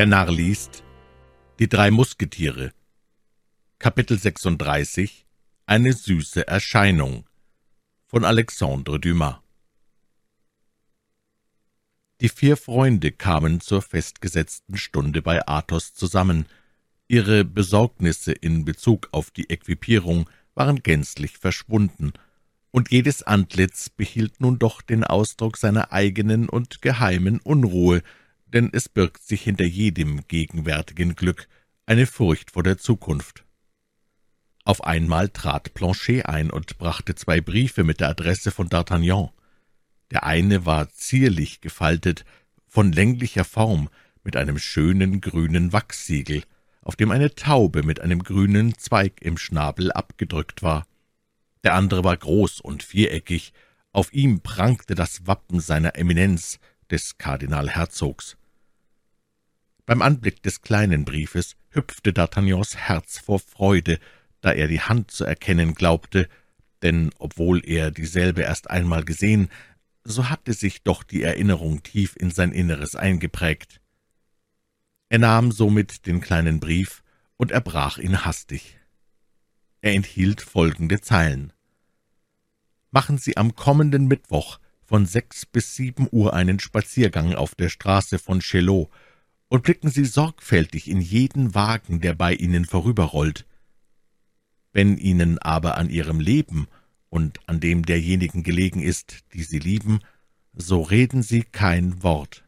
Der Narr liest Die drei Musketiere. Kapitel 36 Eine süße Erscheinung. Von Alexandre Dumas. Die vier Freunde kamen zur festgesetzten Stunde bei Athos zusammen. Ihre Besorgnisse in Bezug auf die Equipierung waren gänzlich verschwunden, und jedes Antlitz behielt nun doch den Ausdruck seiner eigenen und geheimen Unruhe, denn es birgt sich hinter jedem gegenwärtigen Glück eine Furcht vor der Zukunft. Auf einmal trat Planchet ein und brachte zwei Briefe mit der Adresse von D'Artagnan. Der eine war zierlich gefaltet, von länglicher Form, mit einem schönen grünen Wachssiegel, auf dem eine Taube mit einem grünen Zweig im Schnabel abgedrückt war. Der andere war groß und viereckig, auf ihm prangte das Wappen seiner Eminenz, des Kardinalherzogs. Beim Anblick des kleinen Briefes hüpfte D'Artagnans Herz vor Freude, da er die Hand zu erkennen glaubte, denn obwohl er dieselbe erst einmal gesehen, so hatte sich doch die Erinnerung tief in sein Inneres eingeprägt. Er nahm somit den kleinen Brief und erbrach ihn hastig. Er enthielt folgende Zeilen Machen Sie am kommenden Mittwoch von sechs bis sieben Uhr einen Spaziergang auf der Straße von Chelot und blicken Sie sorgfältig in jeden Wagen, der bei Ihnen vorüberrollt. Wenn Ihnen aber an Ihrem Leben und an dem derjenigen gelegen ist, die Sie lieben, so reden Sie kein Wort.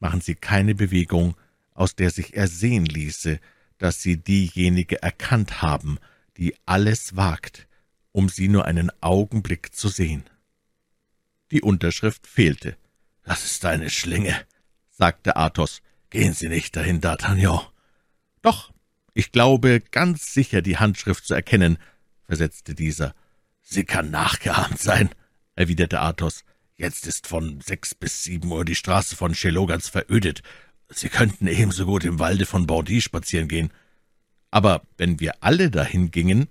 Machen Sie keine Bewegung, aus der sich ersehen ließe, dass Sie diejenige erkannt haben, die alles wagt, um Sie nur einen Augenblick zu sehen. Die Unterschrift fehlte. »Das ist eine Schlinge«, sagte Athos. »Gehen Sie nicht dahin, D'Artagnan.« »Doch, ich glaube ganz sicher die Handschrift zu erkennen«, versetzte dieser. »Sie kann nachgeahmt sein«, erwiderte Athos. »Jetzt ist von sechs bis sieben Uhr die Straße von Chelot verödet. Sie könnten ebenso gut im Walde von Bordy spazieren gehen.« »Aber wenn wir alle dahin gingen«,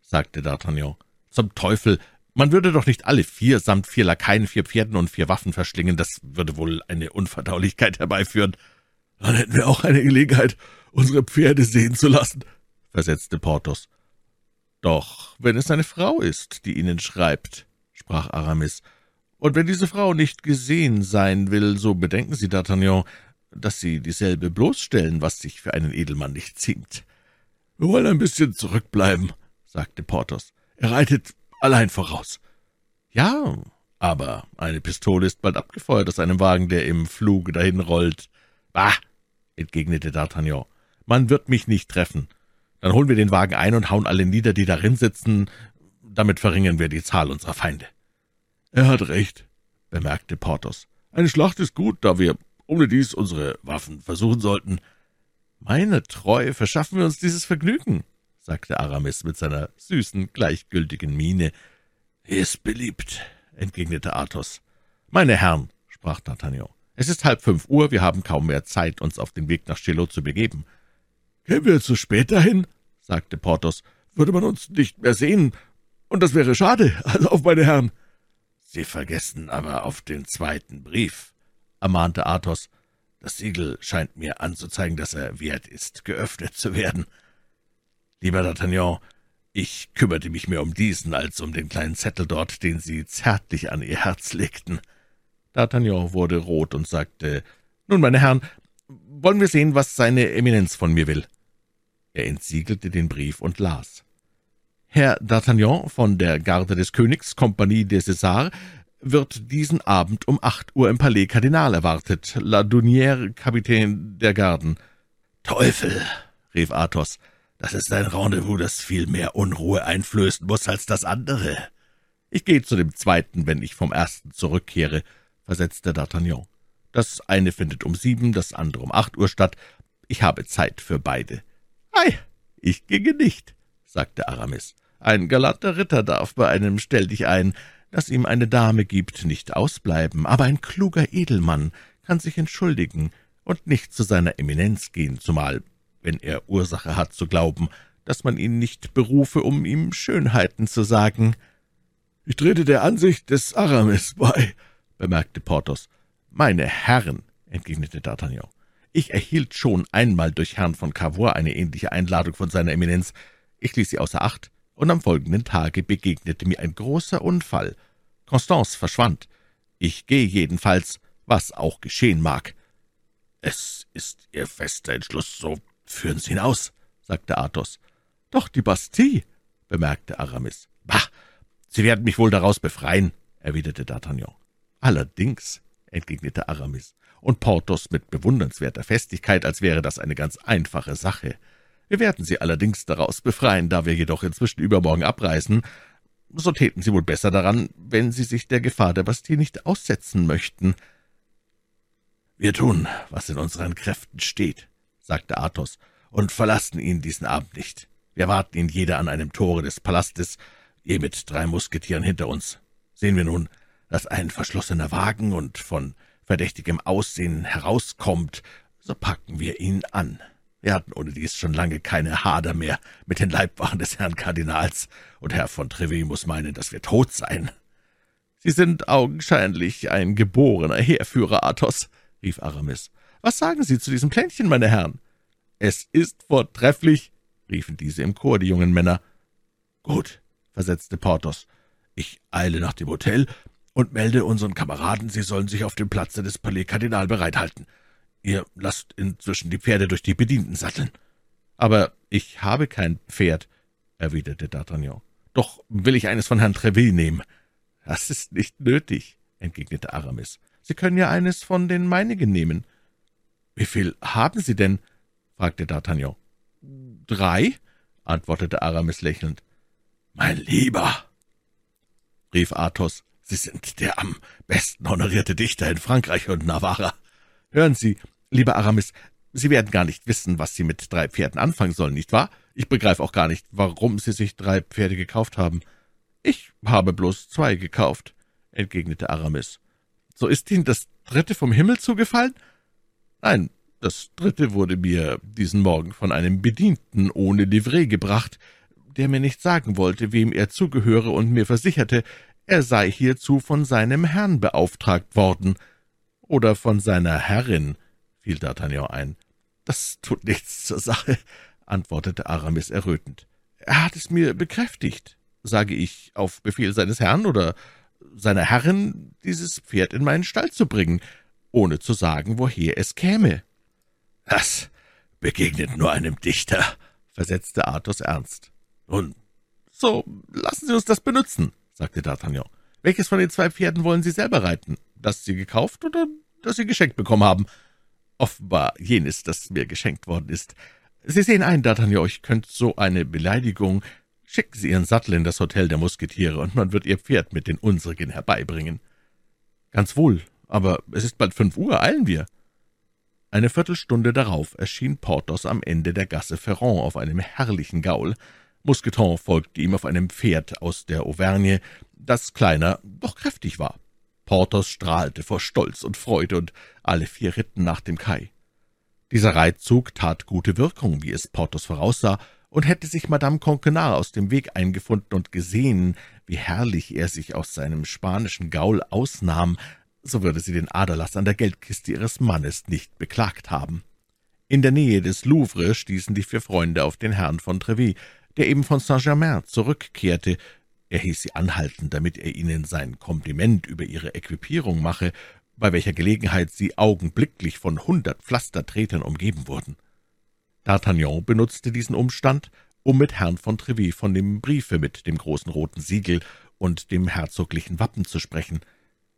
sagte D'Artagnan. »Zum Teufel, man würde doch nicht alle vier samt vier Lakaien, vier Pferden und vier Waffen verschlingen, das würde wohl eine Unverdaulichkeit herbeiführen. Dann hätten wir auch eine Gelegenheit, unsere Pferde sehen zu lassen, versetzte Porthos. Doch wenn es eine Frau ist, die Ihnen schreibt, sprach Aramis, und wenn diese Frau nicht gesehen sein will, so bedenken Sie, D'Artagnan, dass Sie dieselbe bloßstellen, was sich für einen Edelmann nicht ziemt. Wir wollen ein bisschen zurückbleiben, sagte Porthos. Er reitet allein voraus. Ja, aber eine Pistole ist bald abgefeuert aus einem Wagen, der im Fluge dahin rollt. Bah, entgegnete D'Artagnan, man wird mich nicht treffen. Dann holen wir den Wagen ein und hauen alle nieder, die darin sitzen. Damit verringern wir die Zahl unserer Feinde. Er hat recht, bemerkte Porthos. Eine Schlacht ist gut, da wir ohne dies unsere Waffen versuchen sollten. Meine Treue verschaffen wir uns dieses Vergnügen, sagte Aramis mit seiner süßen, gleichgültigen Miene. »Ist beliebt«, entgegnete Athos. »Meine Herren«, sprach D'Artagnan, »es ist halb fünf Uhr, wir haben kaum mehr Zeit, uns auf den Weg nach Chelot zu begeben.« »Kämen wir zu spät dahin«, sagte Porthos, »würde man uns nicht mehr sehen, und das wäre schade, also auf meine Herren.« »Sie vergessen aber auf den zweiten Brief«, ermahnte Athos. »Das Siegel scheint mir anzuzeigen, dass er wert ist, geöffnet zu werden.« Lieber D'Artagnan, ich kümmerte mich mehr um diesen als um den kleinen Zettel dort, den Sie zärtlich an Ihr Herz legten. D'Artagnan wurde rot und sagte, »Nun, meine Herren, wollen wir sehen, was seine Eminenz von mir will?« Er entsiegelte den Brief und las. »Herr D'Artagnan von der Garde des Königs, Kompanie des Césars, wird diesen Abend um acht Uhr im Palais Kardinal erwartet. La Dunière, Kapitän der Garden.« »Teufel«, rief Athos, das ist ein Rendezvous, das viel mehr Unruhe einflößen muss als das andere. Ich gehe zu dem zweiten, wenn ich vom ersten zurückkehre, versetzte D'Artagnan. Das eine findet um sieben, das andere um acht Uhr statt. Ich habe Zeit für beide. Ei, ich ginge nicht, sagte Aramis. Ein galanter Ritter darf bei einem Stell dich ein, das ihm eine Dame gibt, nicht ausbleiben, aber ein kluger Edelmann kann sich entschuldigen und nicht zu seiner Eminenz gehen, zumal wenn er Ursache hat zu glauben, dass man ihn nicht berufe, um ihm Schönheiten zu sagen. »Ich trete der Ansicht des Aramis bei«, bemerkte Porthos. »Meine Herren«, entgegnete D'Artagnan, Ich erhielt schon einmal durch Herrn von Cavour eine ähnliche Einladung von seiner Eminenz. Ich ließ sie außer Acht, und am folgenden Tage begegnete mir ein großer Unfall. Constance verschwand. Ich gehe jedenfalls, was auch geschehen mag.« »Es ist Ihr fester Entschluss, so führen Sie ihn aus«, sagte Athos. »Doch die Bastille«, bemerkte Aramis. »Bah, Sie werden mich wohl daraus befreien«, erwiderte D'Artagnan. »Allerdings«, entgegnete Aramis, und Porthos mit bewundernswerter Festigkeit, als wäre das eine ganz einfache Sache. Wir werden Sie allerdings daraus befreien, da wir jedoch inzwischen übermorgen abreisen. So täten Sie wohl besser daran, wenn Sie sich der Gefahr der Bastille nicht aussetzen möchten.« »Wir tun, was in unseren Kräften steht«, sagte Athos, »und verlassen ihn diesen Abend nicht. Wir warten ihn jeder an einem Tore des Palastes, je mit drei Musketieren hinter uns. Sehen wir nun, dass ein verschlossener Wagen und von verdächtigem Aussehen herauskommt, so packen wir ihn an. Wir hatten ohne dies schon lange keine Hader mehr mit den Leibwachen des Herrn Kardinals, und Herr von Treville muss meinen, dass wir tot seien. »Sie sind augenscheinlich ein geborener Heerführer, Athos«, rief Aramis. »Was sagen Sie zu diesem Plänchen, meine Herren?« »Es ist vortrefflich«, riefen diese im Chor, die jungen Männer. »Gut«, versetzte Porthos, »ich eile nach dem Hotel und melde unseren Kameraden, sie sollen sich auf dem Platze des Palais Kardinal bereithalten. Ihr lasst inzwischen die Pferde durch die Bedienten satteln.« »Aber ich habe kein Pferd«, erwiderte D'Artagnan. »Doch will ich eines von Herrn Treville nehmen.« »Das ist nicht nötig«, entgegnete Aramis. »Sie können ja eines von den meinigen nehmen.« »Wie viel haben Sie denn?« fragte D'Artagnan. »Drei«, antwortete Aramis lächelnd. »Mein Lieber«, rief Athos, »Sie sind der am besten honorierte Dichter in Frankreich und Navarra. Hören Sie, lieber Aramis, Sie werden gar nicht wissen, was Sie mit drei Pferden anfangen sollen, nicht wahr? Ich begreife auch gar nicht, warum Sie sich drei Pferde gekauft haben.« »Ich habe bloß zwei gekauft«, entgegnete Aramis. »So ist Ihnen das dritte vom Himmel zugefallen?« »Nein, das dritte wurde mir diesen Morgen von einem Bedienten ohne Livret gebracht, der mir nicht sagen wollte, wem er zugehöre und mir versicherte, er sei hierzu von seinem Herrn beauftragt worden. Oder von seiner Herrin, fiel D'Artagnan ein. Das tut nichts zur Sache, antwortete Aramis errötend. Er hat es mir bekräftigt, sage ich, auf Befehl seines Herrn oder seiner Herrin, dieses Pferd in meinen Stall zu bringen, ohne zu sagen, woher es käme. »Das begegnet nur einem Dichter«, versetzte Athos ernst. »Nun, so lassen Sie uns das benutzen«, sagte D'Artagnan. »Welches von den zwei Pferden wollen Sie selber reiten? Das Sie gekauft oder das Sie geschenkt bekommen haben?« »Offenbar jenes, das mir geschenkt worden ist. Sie sehen ein, D'Artagnan, ich könnte so eine Beleidigung. Schicken Sie Ihren Sattel in das Hotel der Musketiere, und man wird Ihr Pferd mit den unsrigen herbeibringen.« »Ganz wohl, aber es ist bald fünf Uhr, eilen wir.« eine Viertelstunde darauf erschien Porthos am Ende der Gasse Ferrand auf einem herrlichen Gaul. Mousqueton folgte ihm auf einem Pferd aus der Auvergne, das kleiner, doch kräftig war. Porthos strahlte vor Stolz und Freude, und alle vier ritten nach dem Kai. Dieser Reitzug tat gute Wirkung, wie es Porthos voraussah, und hätte sich Madame Conquenard aus dem Weg eingefunden und gesehen, wie herrlich er sich aus seinem spanischen Gaul ausnahm, so würde sie den Aderlass an der Geldkiste ihres Mannes nicht beklagt haben. In der Nähe des Louvre stießen die vier Freunde auf den Herrn von Treville, der eben von Saint-Germain zurückkehrte. Er hieß sie anhalten, damit er ihnen sein Kompliment über ihre Equipierung mache, bei welcher Gelegenheit sie augenblicklich von hundert Pflastertretern umgeben wurden. D'Artagnan benutzte diesen Umstand, um mit Herrn von Treville von dem Briefe mit dem großen roten Siegel und dem herzoglichen Wappen zu sprechen –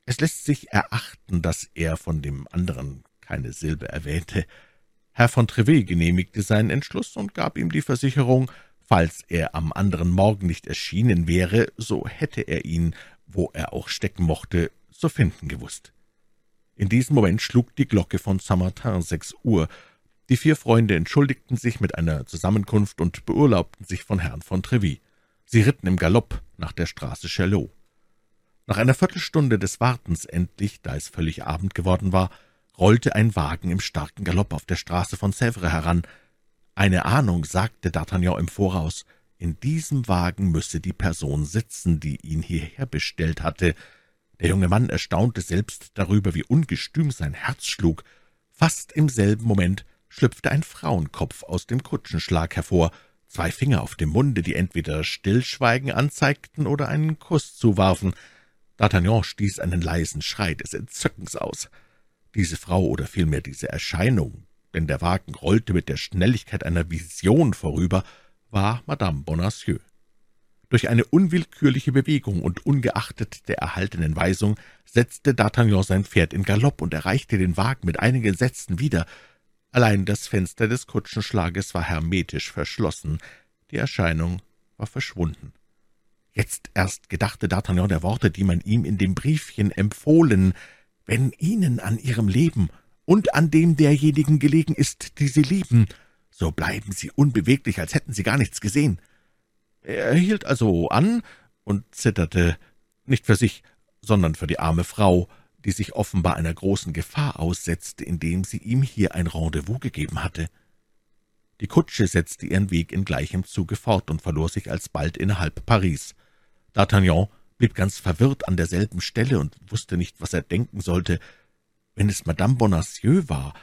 es lässt sich erachten, dass er von dem anderen keine Silbe erwähnte. Herr von Treville genehmigte seinen Entschluss und gab ihm die Versicherung, falls er am anderen Morgen nicht erschienen wäre, so hätte er ihn, wo er auch stecken mochte, zu finden gewusst. In diesem Moment schlug die Glocke von Saint-Martin sechs Uhr. Die vier Freunde entschuldigten sich mit einer Zusammenkunft und beurlaubten sich von Herrn von Treville. Sie ritten im Galopp nach der Straße Chalot. Nach einer Viertelstunde des Wartens endlich, da es völlig Abend geworden war, rollte ein Wagen im starken Galopp auf der Straße von Sèvres heran. Eine Ahnung sagte D'Artagnan im Voraus, in diesem Wagen müsse die Person sitzen, die ihn hierher bestellt hatte. Der junge Mann erstaunte selbst darüber, wie ungestüm sein Herz schlug. Fast im selben Moment schlüpfte ein Frauenkopf aus dem Kutschenschlag hervor, zwei Finger auf dem Munde, die entweder Stillschweigen anzeigten oder einen Kuss zuwarfen. D'Artagnan stieß einen leisen Schrei des Entzückens aus. Diese Frau oder vielmehr diese Erscheinung, denn der Wagen rollte mit der Schnelligkeit einer Vision vorüber, war Madame Bonacieux. Durch eine unwillkürliche Bewegung und ungeachtet der erhaltenen Weisung setzte D'Artagnan sein Pferd in Galopp und erreichte den Wagen mit einigen Sätzen wieder. Allein das Fenster des Kutschenschlages war hermetisch verschlossen, die Erscheinung war verschwunden. Jetzt erst gedachte D'Artagnan der Worte, die man ihm in dem Briefchen empfohlen, »Wenn Ihnen an Ihrem Leben und an dem derjenigen gelegen ist, die Sie lieben, so bleiben Sie unbeweglich, als hätten Sie gar nichts gesehen.« Er hielt also an und zitterte, nicht für sich, sondern für die arme Frau, die sich offenbar einer großen Gefahr aussetzte, indem sie ihm hier ein Rendezvous gegeben hatte. Die Kutsche setzte ihren Weg in gleichem Zuge fort und verlor sich alsbald innerhalb Paris. D'Artagnan blieb ganz verwirrt an derselben Stelle und wusste nicht, was er denken sollte. Wenn es Madame Bonacieux war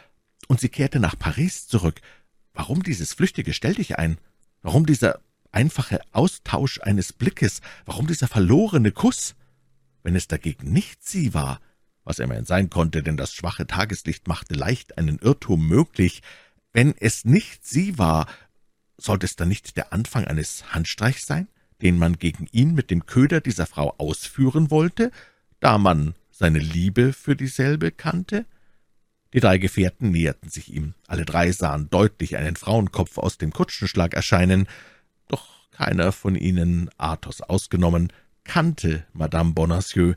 und sie kehrte nach Paris zurück, warum dieses flüchtige Stelldichein? Warum dieser einfache Austausch eines Blickes? Warum dieser verlorene Kuss? Wenn es dagegen nicht sie war, was immerhin sein konnte, denn das schwache Tageslicht machte leicht einen Irrtum möglich, wenn es nicht sie war, sollte es dann nicht der Anfang eines Handstreichs sein, den man gegen ihn mit dem Köder dieser Frau ausführen wollte, da man seine Liebe für dieselbe kannte? Die drei Gefährten näherten sich ihm. Alle drei sahen deutlich einen Frauenkopf aus dem Kutschenschlag erscheinen, doch keiner von ihnen, Athos ausgenommen, kannte Madame Bonacieux.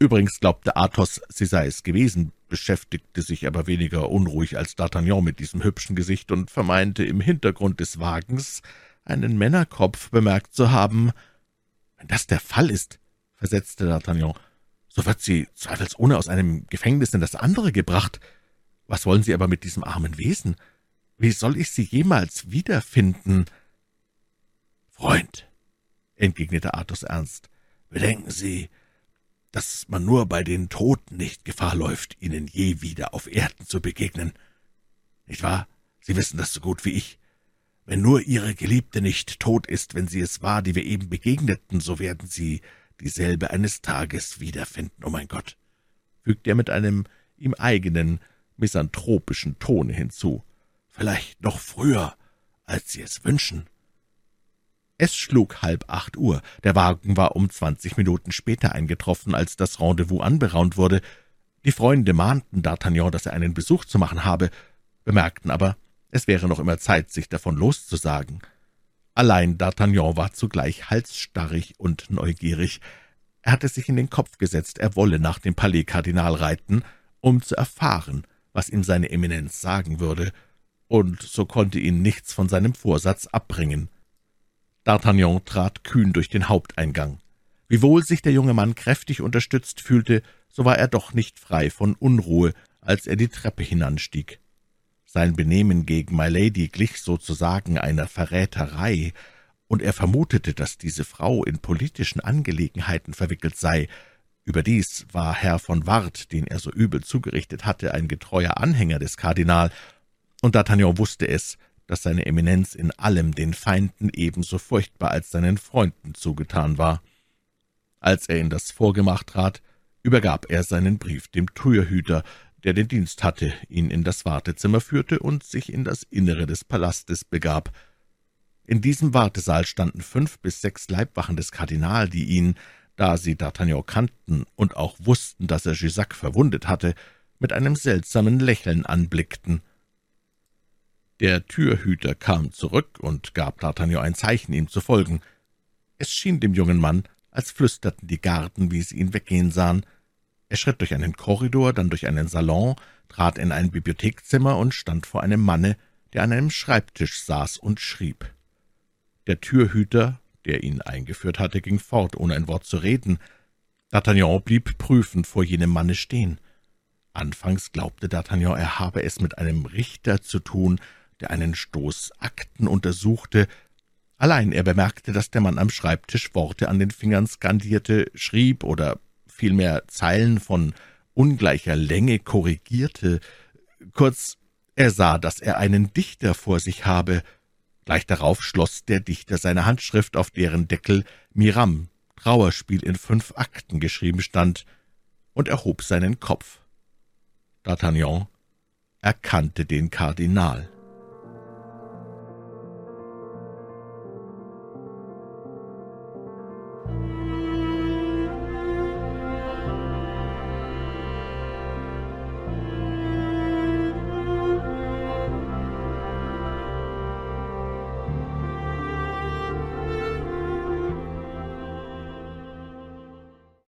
Übrigens glaubte Athos, sie sei es gewesen, beschäftigte sich aber weniger unruhig als D'Artagnan mit diesem hübschen Gesicht und vermeinte im Hintergrund des Wagens einen Männerkopf bemerkt zu haben. »Wenn das der Fall ist«, versetzte D'Artagnan, »so wird sie zweifelsohne aus einem Gefängnis in das andere gebracht. Was wollen Sie aber mit diesem armen Wesen? Wie soll ich sie jemals wiederfinden?« »Freund«, entgegnete Athos ernst, »bedenken Sie, dass man nur bei den Toten nicht Gefahr läuft, ihnen je wieder auf Erden zu begegnen. Nicht wahr? Sie wissen das so gut wie ich. Wenn nur Ihre Geliebte nicht tot ist, wenn sie es war, die wir eben begegneten, so werden Sie dieselbe eines Tages wiederfinden, oh mein Gott«, fügte er mit einem ihm eigenen, misanthropischen Tone hinzu. »Vielleicht noch früher, als Sie es wünschen.« es schlug halb acht Uhr. Der Wagen war um zwanzig Minuten später eingetroffen, als das Rendezvous anberaumt wurde. Die Freunde mahnten D'Artagnan, dass er einen Besuch zu machen habe, bemerkten aber, es wäre noch immer Zeit, sich davon loszusagen. Allein D'Artagnan war zugleich halsstarrig und neugierig. Er hatte sich in den Kopf gesetzt, er wolle nach dem Palais Kardinal reiten, um zu erfahren, was ihm seine Eminenz sagen würde, und so konnte ihn nichts von seinem Vorsatz abbringen. D'Artagnan trat kühn durch den Haupteingang. Wiewohl sich der junge Mann kräftig unterstützt fühlte, so war er doch nicht frei von Unruhe, als er die Treppe hinanstieg. Sein Benehmen gegen Milady glich sozusagen einer Verräterei, und er vermutete, dass diese Frau in politischen Angelegenheiten verwickelt sei. Überdies war Herr von Ward, den er so übel zugerichtet hatte, ein getreuer Anhänger des Kardinal, und D'Artagnan wusste es, dass seine Eminenz in allem den Feinden ebenso furchtbar als seinen Freunden zugetan war. Als er in das Vorgemach trat, übergab er seinen Brief dem Türhüter, der den Dienst hatte, ihn in das Wartezimmer führte und sich in das Innere des Palastes begab. In diesem Wartesaal standen fünf bis sechs Leibwachen des Kardinal, die ihn, da sie D'Artagnan kannten und auch wussten, dass er Jussac verwundet hatte, mit einem seltsamen Lächeln anblickten. Der Türhüter kam zurück und gab D'Artagnan ein Zeichen, ihm zu folgen. Es schien dem jungen Mann, als flüsterten die Garten, wie sie ihn weggehen sahen. Er schritt durch einen Korridor, dann durch einen Salon, trat in ein Bibliothekzimmer und stand vor einem Manne, der an einem Schreibtisch saß und schrieb. Der Türhüter, der ihn eingeführt hatte, ging fort, ohne ein Wort zu reden. D'Artagnan blieb prüfend vor jenem Manne stehen. Anfangs glaubte D'Artagnan, er habe es mit einem Richter zu tun, der einen Stoß Akten untersuchte. Allein er bemerkte, dass der Mann am Schreibtisch Worte an den Fingern skandierte, schrieb oder vielmehr Zeilen von ungleicher Länge korrigierte, Kurz, er sah, dass er einen Dichter vor sich habe. Gleich darauf schloss der Dichter seine Handschrift, auf deren Deckel Miram, Trauerspiel in fünf Akten geschrieben stand, und erhob seinen Kopf. D'Artagnan erkannte den Kardinal.